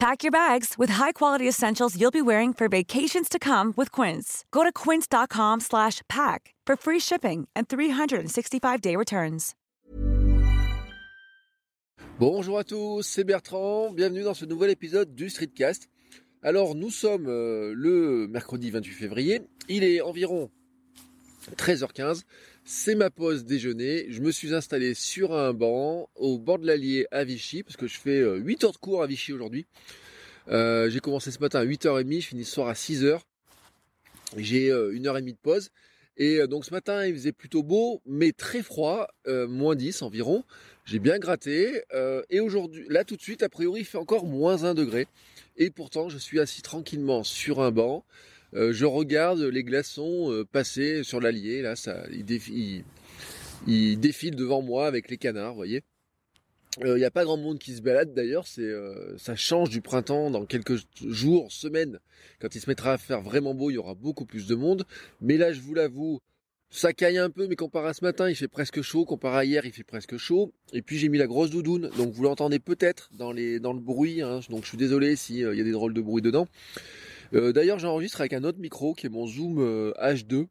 Pack your bags with high-quality essentials you'll be wearing for vacations to come with Quince. Go to quince.com/pack for free shipping and 365-day returns. Bonjour à tous, c'est Bertrand. Bienvenue dans ce nouvel épisode du Streetcast. Alors, nous sommes euh, le mercredi 28 février. Il est environ 13h15. C'est ma pause déjeuner. Je me suis installé sur un banc au bord de l'Allier à Vichy parce que je fais 8 euh, heures de cours à Vichy aujourd'hui. Euh, j'ai commencé ce matin à 8h30, je finis ce soir à 6h. J'ai euh, une heure et demie de pause. Et donc ce matin, il faisait plutôt beau, mais très froid, moins 10 environ. J'ai bien gratté. et aujourd'hui, là tout de suite, a priori, il fait encore moins 1 degré. Et pourtant, je suis assis tranquillement sur un banc. Euh, je regarde les glaçons euh, passer sur l'Allier, là, ça, ils, défilent devant moi avec les canards, vous voyez. Il euh, n'y a pas grand monde qui se balade d'ailleurs, c'est ça change du printemps dans quelques jours, semaines. Quand il se mettra à faire vraiment beau, il y aura beaucoup plus de monde. Mais là, je vous l'avoue, ça caille un peu, mais comparé à ce matin, il fait presque chaud. Comparé à hier, il fait presque chaud. Et puis j'ai mis la grosse doudoune, donc vous l'entendez peut-être dans, le bruit. Hein. donc je suis désolé s'il y a des drôles de bruit dedans. Euh, d'ailleurs, j'enregistre avec un autre micro qui est mon Zoom H2 euh,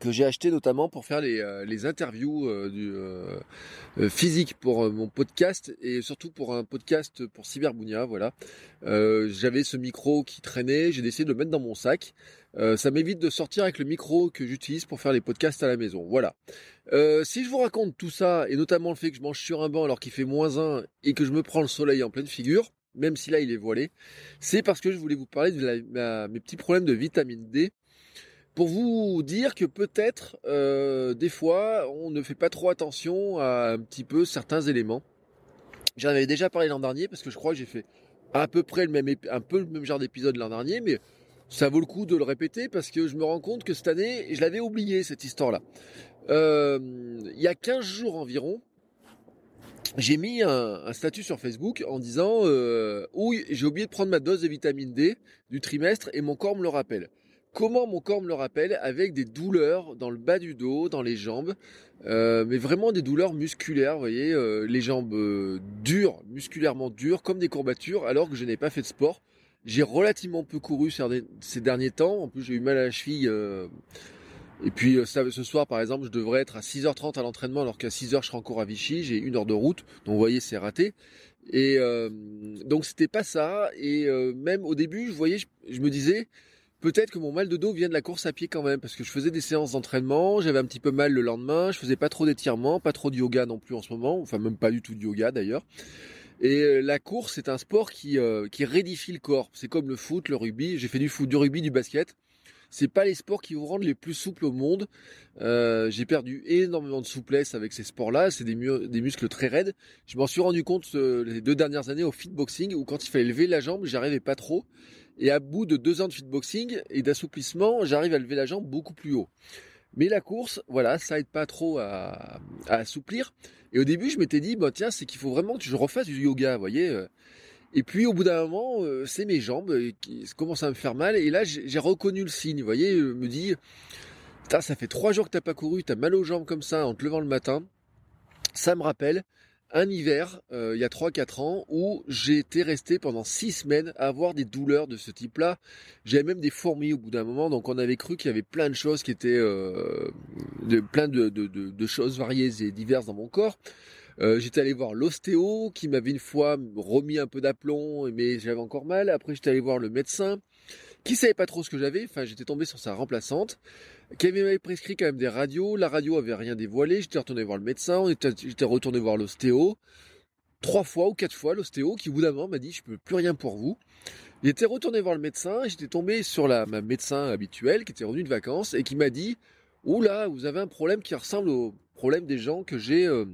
que j'ai acheté notamment pour faire les, euh, interviews physiques pour mon podcast et surtout pour un podcast pour Cyberbounia. Voilà, j'avais ce micro qui traînait, j'ai décidé de le mettre dans mon sac. ça m'évite de sortir avec le micro que j'utilise pour faire les podcasts à la maison. Voilà. si je vous raconte tout ça et notamment le fait que je mange sur un banc alors qu'il fait moins 1 et que je me prends le soleil en pleine figure, même si là il est voilé, c'est parce que je voulais vous parler de mes petits problèmes de vitamine D. Pour vous dire que peut-être euh, des fois on ne fait pas trop attention à un petit peu certains éléments. J'en avais déjà parlé l'an dernier parce que je crois que j'ai fait à peu près le même un peu le même genre d'épisode l'an dernier, mais ça vaut le coup de le répéter parce que je me rends compte que cette année, je l'avais oublié cette histoire-là. Euh, il y a 15 jours environ, j'ai mis un, statut sur Facebook en disant euh, oui j'ai oublié de prendre ma dose de vitamine D du trimestre et mon corps me le rappelle. Comment mon corps me le rappelle? Avec des douleurs dans le bas du dos, dans les jambes, euh, mais vraiment des douleurs musculaires, vous voyez, euh, les jambes euh, dures, musculairement dures, comme des courbatures, alors que je n'ai pas fait de sport. J'ai relativement peu couru ces derniers temps. En plus, j'ai eu mal à la cheville et puis euh, ce soir, par exemple, je devrais être à 6h30 à l'entraînement, alors qu'à 6h, je serai encore à Vichy. J'ai une heure de route, donc vous voyez, c'est raté. Et euh, donc c'était pas ça. Et euh, même au début, je voyais, je, me disais, peut-être que mon mal de dos vient de la course à pied quand même, parce que je faisais des séances d'entraînement, j'avais un petit peu mal le lendemain, je faisais pas trop d'étirements, pas trop de yoga non plus en ce moment, enfin même pas du tout de yoga d'ailleurs. Et la course, c'est un sport qui, qui rédifie le corps. C'est comme le foot, le rugby. J'ai fait du foot, du rugby, du basket c'est pas les sports qui vous rendent les plus souples au monde. Euh, j'ai perdu énormément de souplesse avec ces sports-là. C'est des, muscles très raides. Je m'en suis rendu compte euh, les deux dernières années au fitboxing où quand il fallait lever la jambe, j'arrivais pas trop. Et à bout de deux ans de fitboxing et d'assouplissement, j'arrive à lever la jambe beaucoup plus haut. Mais la course, voilà, ça aide pas trop à, assouplir. Et au début, je m'étais dit, bah tiens, c'est qu'il faut vraiment que je refasse du yoga, vous voyez. Euh. Et puis au bout d'un moment, euh, c'est mes jambes euh, qui commencent à me faire mal. Et là, j'ai reconnu le signe. Vous voyez, je me dis, ça fait trois jours que t'as pas couru, t'as mal aux jambes comme ça en te levant le matin. Ça me rappelle un hiver, euh, il y a 3-4 ans, où j'étais resté pendant 6 semaines à avoir des douleurs de ce type-là. J'avais même des fourmis au bout d'un moment, donc on avait cru qu'il y avait plein de choses qui étaient... plein de, choses variées et diverses dans mon corps. Euh, j'étais allé voir l'ostéo qui m'avait une fois remis un peu d'aplomb, mais j'avais encore mal. Après, j'étais allé voir le médecin qui savait pas trop ce que j'avais. Enfin, j'étais tombé sur sa remplaçante qui m'avait prescrit quand même des radios. La radio avait rien dévoilé. J'étais retourné voir le médecin. J'étais retourné voir l'ostéo. Trois fois ou quatre fois, l'ostéo qui, au bout d'un moment, m'a dit Je peux plus rien pour vous. J'étais retourné voir le médecin j'étais tombé sur la, ma médecin habituelle qui était revenue de vacances et qui m'a dit Oula, vous avez un problème qui ressemble au problème des gens que j'ai euh,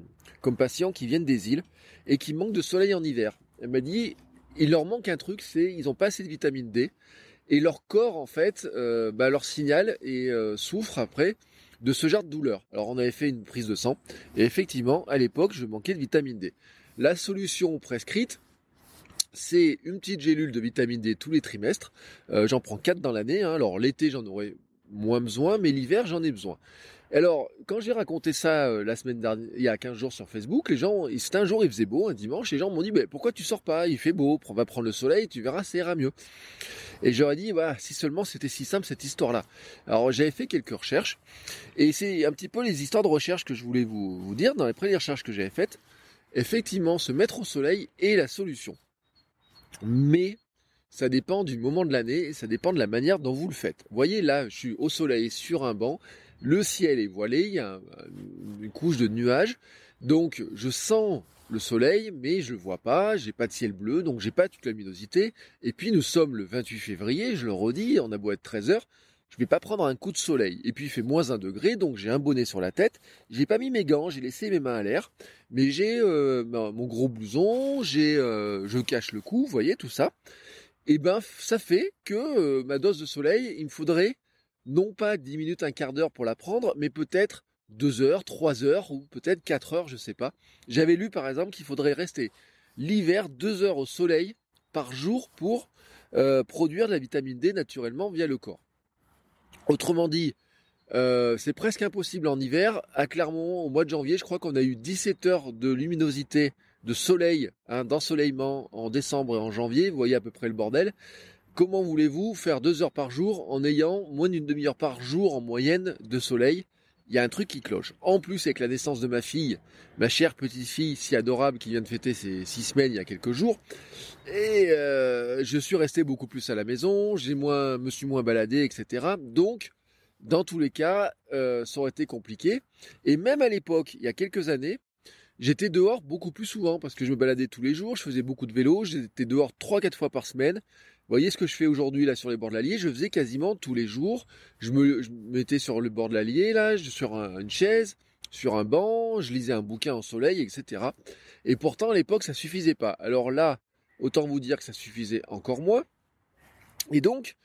comme patients qui viennent des îles et qui manquent de soleil en hiver. Elle m'a dit, il leur manque un truc, c'est ils n'ont pas assez de vitamine D et leur corps en fait euh, bah, leur signale et euh, souffre après de ce genre de douleur. Alors on avait fait une prise de sang et effectivement à l'époque je manquais de vitamine D. La solution prescrite, c'est une petite gélule de vitamine D tous les trimestres. J'en prends 4 dans l'année. Hein. Alors l'été j'en aurais moins besoin, mais l'hiver j'en ai besoin. Alors, quand j'ai raconté ça euh, la semaine dernière, il y a 15 jours sur Facebook, les gens, c'était un jour, il faisait beau, un dimanche, les gens m'ont dit, mais pourquoi tu sors pas? Il fait beau, on va prendre le soleil, tu verras, ça ira mieux. Et j'aurais dit, si seulement c'était si simple cette histoire-là. Alors, j'avais fait quelques recherches, et c'est un petit peu les histoires de recherche que je voulais vous, vous dire dans les premières recherches que j'avais faites. Effectivement, se mettre au soleil est la solution. Mais ça dépend du moment de l'année et ça dépend de la manière dont vous le faites. Vous voyez là, je suis au soleil sur un banc, le ciel est voilé, il y a une couche de nuages, donc je sens le soleil, mais je le vois pas, j'ai pas de ciel bleu, donc j'ai pas toute la luminosité. Et puis nous sommes le 28 février, je le redis, on a beau être 13 heures, je vais pas prendre un coup de soleil. Et puis il fait moins un degré, donc j'ai un bonnet sur la tête. J'ai pas mis mes gants, j'ai laissé mes mains à l'air, mais j'ai euh, mon gros blouson, j'ai, euh, je cache le cou, vous voyez tout ça. Et ben ça fait que euh, ma dose de soleil, il me faudrait non pas 10 minutes, un quart d'heure pour la prendre, mais peut-être 2 heures, 3 heures ou peut-être 4 heures, je ne sais pas. J'avais lu par exemple qu'il faudrait rester l'hiver 2 heures au soleil par jour pour euh, produire de la vitamine D naturellement via le corps. Autrement dit, euh, c'est presque impossible en hiver. À Clermont, au mois de janvier, je crois qu'on a eu 17 heures de luminosité, de soleil, hein, d'ensoleillement en décembre et en janvier. Vous voyez à peu près le bordel. Comment voulez-vous faire deux heures par jour en ayant moins d'une demi-heure par jour en moyenne de soleil? Il y a un truc qui cloche. En plus, avec la naissance de ma fille, ma chère petite fille si adorable qui vient de fêter ses six semaines il y a quelques jours, et euh, je suis resté beaucoup plus à la maison, j'ai moins, me suis moins baladé, etc. Donc, dans tous les cas, euh, ça aurait été compliqué. Et même à l'époque, il y a quelques années, J'étais dehors beaucoup plus souvent parce que je me baladais tous les jours, je faisais beaucoup de vélo, j'étais dehors 3-4 fois par semaine voyez ce que je fais aujourd'hui là sur les bords de l'Allier? Je faisais quasiment tous les jours. Je me, mettais sur le bord de l'Allier, là, sur une chaise, sur un banc, je lisais un bouquin en soleil, etc. Et pourtant, à l'époque, ça suffisait pas. Alors là, autant vous dire que ça suffisait encore moins. Et donc,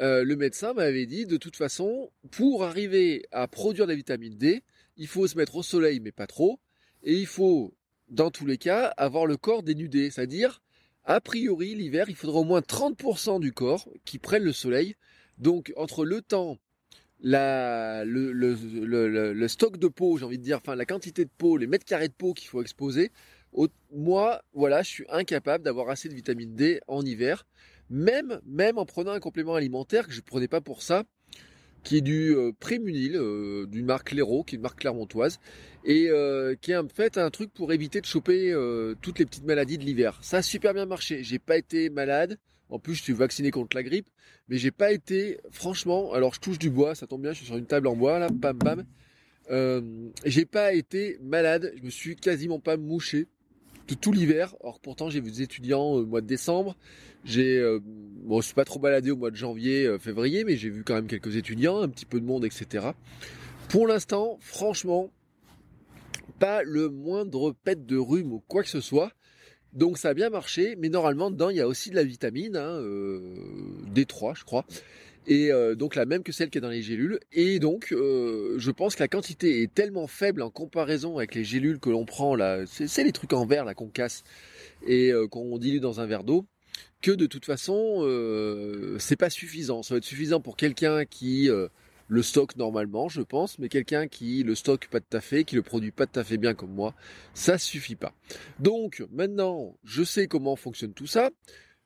euh, le médecin m'avait dit, de toute façon, pour arriver à produire de la vitamine D, il faut se mettre au soleil, mais pas trop. Et il faut, dans tous les cas, avoir le corps dénudé, c'est-à-dire a priori, l'hiver, il faudra au moins 30% du corps qui prenne le soleil. Donc, entre le temps, le, stock de peau, j'ai envie de dire, enfin, la quantité de peau, les mètres carrés de peau qu'il faut exposer, moi, voilà, je suis incapable d'avoir assez de vitamine D en hiver, même, même en prenant un complément alimentaire que je ne prenais pas pour ça, qui est du euh, Prémunil, euh, d'une marque Lero, qui est une marque clermontoise, et euh, qui est en fait un truc pour éviter de choper toutes les petites maladies de l'hiver. Ça a super bien marché. J'ai pas été malade. En plus, je suis vacciné contre la grippe, mais j'ai pas été, franchement, alors je touche du bois, ça tombe bien, je suis sur une table en bois là, bam bam. j'ai pas été malade, je me suis quasiment pas mouché de tout l'hiver. Or pourtant j'ai vu des étudiants au mois de décembre. J'ai, euh, bon, je suis pas trop baladé au mois de janvier, euh, février, mais j'ai vu quand même quelques étudiants, un petit peu de monde, etc. Pour l'instant, franchement, pas le moindre pet de rhume ou quoi que ce soit. Donc ça a bien marché, mais normalement dedans il y a aussi de la vitamine, hein, euh, D3 je crois, et donc la même que celle qui est dans les gélules. Et donc je pense que la quantité est tellement faible en comparaison avec les gélules que l'on prend là, c'est les trucs en verre là qu'on casse et qu'on dilue dans un verre d'eau, que de toute façon, euh, c'est pas suffisant. Ça va être suffisant pour quelqu'un qui euh, le stocke normalement, je pense, mais quelqu'un qui le stocke pas tout à qui le produit pas tout à bien comme moi, ça suffit pas. Donc maintenant, je sais comment fonctionne tout ça.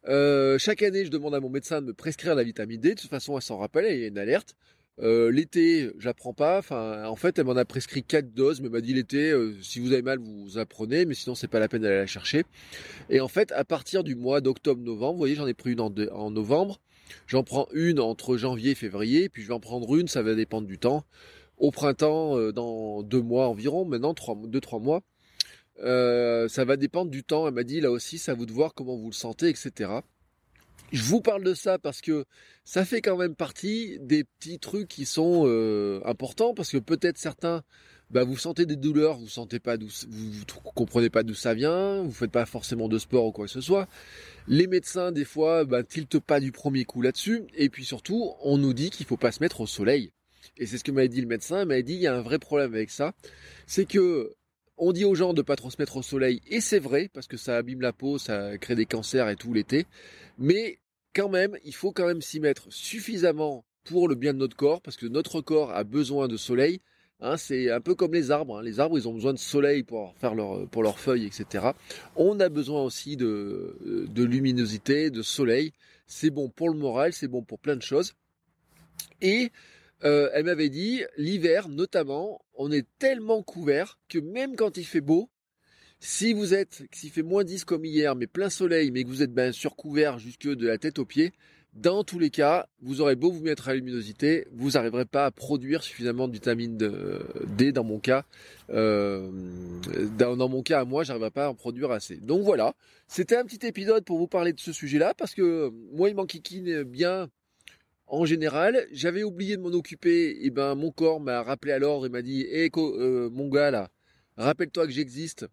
Euh, chaque année, je demande à mon médecin de me prescrire la vitamine D. De toute façon, elle s'en rappelle, il y a une alerte. Euh, l'été, j'apprends pas. En fait, elle m'en a prescrit quatre doses, mais m'a dit l'été, euh, si vous avez mal, vous apprenez, mais sinon c'est pas la peine d'aller la chercher. Et en fait, à partir du mois d'octobre-novembre, vous voyez, j'en ai pris une en, novembre. J'en prends une entre janvier et février, puis je vais en prendre une, ça va dépendre du temps. Au printemps, euh, dans deux mois environ, maintenant trois, deux trois mois. Ça va dépendre du temps. Elle m'a dit là aussi, ça vous de voir comment vous le sentez, etc. Je vous parle de ça parce que ça fait quand même partie des petits trucs qui sont euh, importants parce que peut-être certains, bah, vous sentez des douleurs, vous sentez pas vous, comprenez pas d'où ça vient, vous faites pas forcément de sport ou quoi que ce soit. Les médecins des fois, bah, tiltent pas du premier coup là-dessus. Et puis surtout, on nous dit qu'il faut pas se mettre au soleil. et c'est ce que m'avait dit le médecin, il m'avait dit il y a un vrai problème avec ça, c'est que on dit aux gens de ne pas trop se mettre au soleil, et c'est vrai, parce que ça abîme la peau, ça crée des cancers et tout l'été, mais quand même, il faut quand même s'y mettre suffisamment pour le bien de notre corps, parce que notre corps a besoin de soleil. Hein, c'est un peu comme les arbres. Hein. Les arbres, ils ont besoin de soleil pour faire leur, pour leurs feuilles, etc. On a besoin aussi de, de luminosité, de soleil. C'est bon pour le moral, c'est bon pour plein de choses. Et euh, elle m'avait dit, l'hiver notamment, on est tellement couvert que même quand il fait beau, si vous êtes, s'il fait moins 10 comme hier, mais plein soleil, mais que vous êtes bien surcouvert jusque de la tête aux pieds, dans tous les cas, vous aurez beau vous mettre à la luminosité, vous n'arriverez pas à produire suffisamment de vitamine D dans mon cas. Euh, dans, mon cas à moi, j'arriverai pas à en produire assez. Donc voilà, c'était un petit épisode pour vous parler de ce sujet-là, parce que moi, il m'enquiquine bien en général. J'avais oublié de m'en occuper, et ben mon corps m'a rappelé alors et m'a dit "Hé euh, mon gars rappelle-toi que j'existe."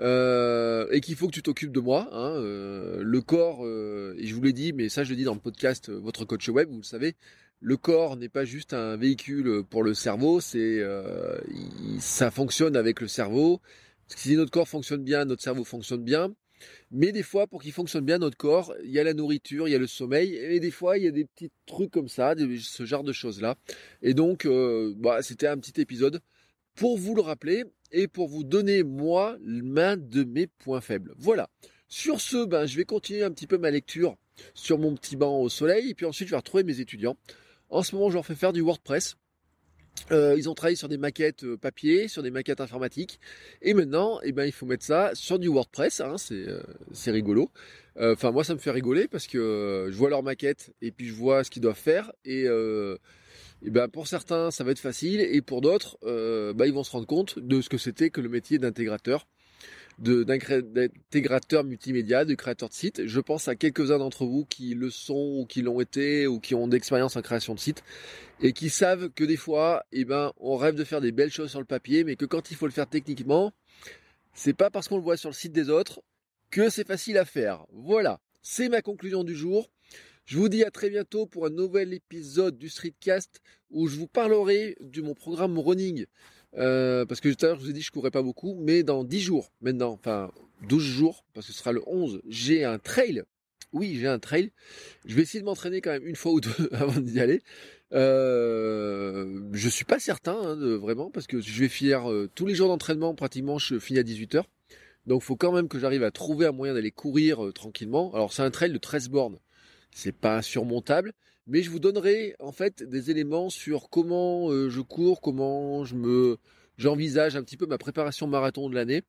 Euh, et qu'il faut que tu t'occupes de moi. Hein, euh, le corps, et je vous l'ai dit, mais ça je le dis dans le podcast Votre coach web, vous le savez, le corps n'est pas juste un véhicule pour le cerveau, c'est ça fonctionne avec le cerveau. Si notre corps fonctionne bien, notre cerveau fonctionne bien. Mais des fois, pour qu'il fonctionne bien notre corps, il y a la nourriture, il y a le sommeil, et des fois, il y a des petits trucs comme ça, ce genre de choses-là. Et donc, bah, c'était un petit épisode pour vous le rappeler et pour vous donner, moi, l'un de mes points faibles. Voilà. Sur ce, ben, je vais continuer un petit peu ma lecture sur mon petit banc au soleil, et puis ensuite, je vais retrouver mes étudiants. En ce moment, je leur fais faire du WordPress. Euh, ils ont travaillé sur des maquettes euh, papier, sur des maquettes informatiques, et maintenant, eh ben, il faut mettre ça sur du WordPress. Hein, c'est euh, rigolo. Enfin, moi, ça me fait rigoler parce que je vois leur maquette et puis je vois ce qu'ils doivent faire et ben pour certains ça va être facile et pour d'autres bah, ils vont se rendre compte de ce que c'était que le métier d'intégrateur d'intégrateur multimédia, de créateur de site. Je pense à quelques-uns d'entre vous qui le sont ou qui l'ont été ou qui ont d'expérience en création de site et qui savent que des fois, eh ben, on rêve de faire des belles choses sur le papier, mais que quand il faut le faire techniquement, c'est pas parce qu'on le voit sur le site des autres que c'est facile à faire. Voilà, c'est ma conclusion du jour. Je vous dis à très bientôt pour un nouvel épisode du Streetcast où je vous parlerai de mon programme running. Euh, parce que tout à l'heure, je vous ai dit que je courais pas beaucoup, mais dans 10 jours maintenant, enfin 12 jours, parce que ce sera le 11, j'ai un trail. Oui, j'ai un trail. Je vais essayer de m'entraîner quand même une fois ou deux avant d'y aller. Euh, je suis pas certain hein, vraiment parce que je vais finir euh, tous les jours d'entraînement pratiquement. Je finis à 18h. Donc il faut quand même que j'arrive à trouver un moyen d'aller courir euh, tranquillement. Alors c'est un trail de 13 bornes c'est pas insurmontable, mais je vous donnerai en fait des éléments sur comment euh, je cours, comment je me j'envisage un petit peu ma préparation marathon de l'année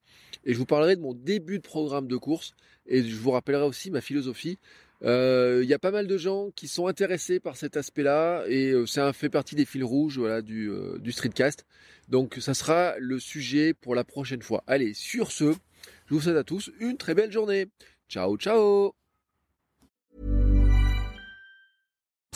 et je vous parlerai de mon début de programme de course et je vous rappellerai aussi ma philosophie. Euh, il y a pas mal de gens qui sont intéressés par cet aspect-là et euh, ça fait partie des fils rouges voilà, du, du streetcast. Donc ça sera le sujet pour la prochaine fois. Allez, sur ce, je vous souhaite à tous une très belle journée. Ciao, ciao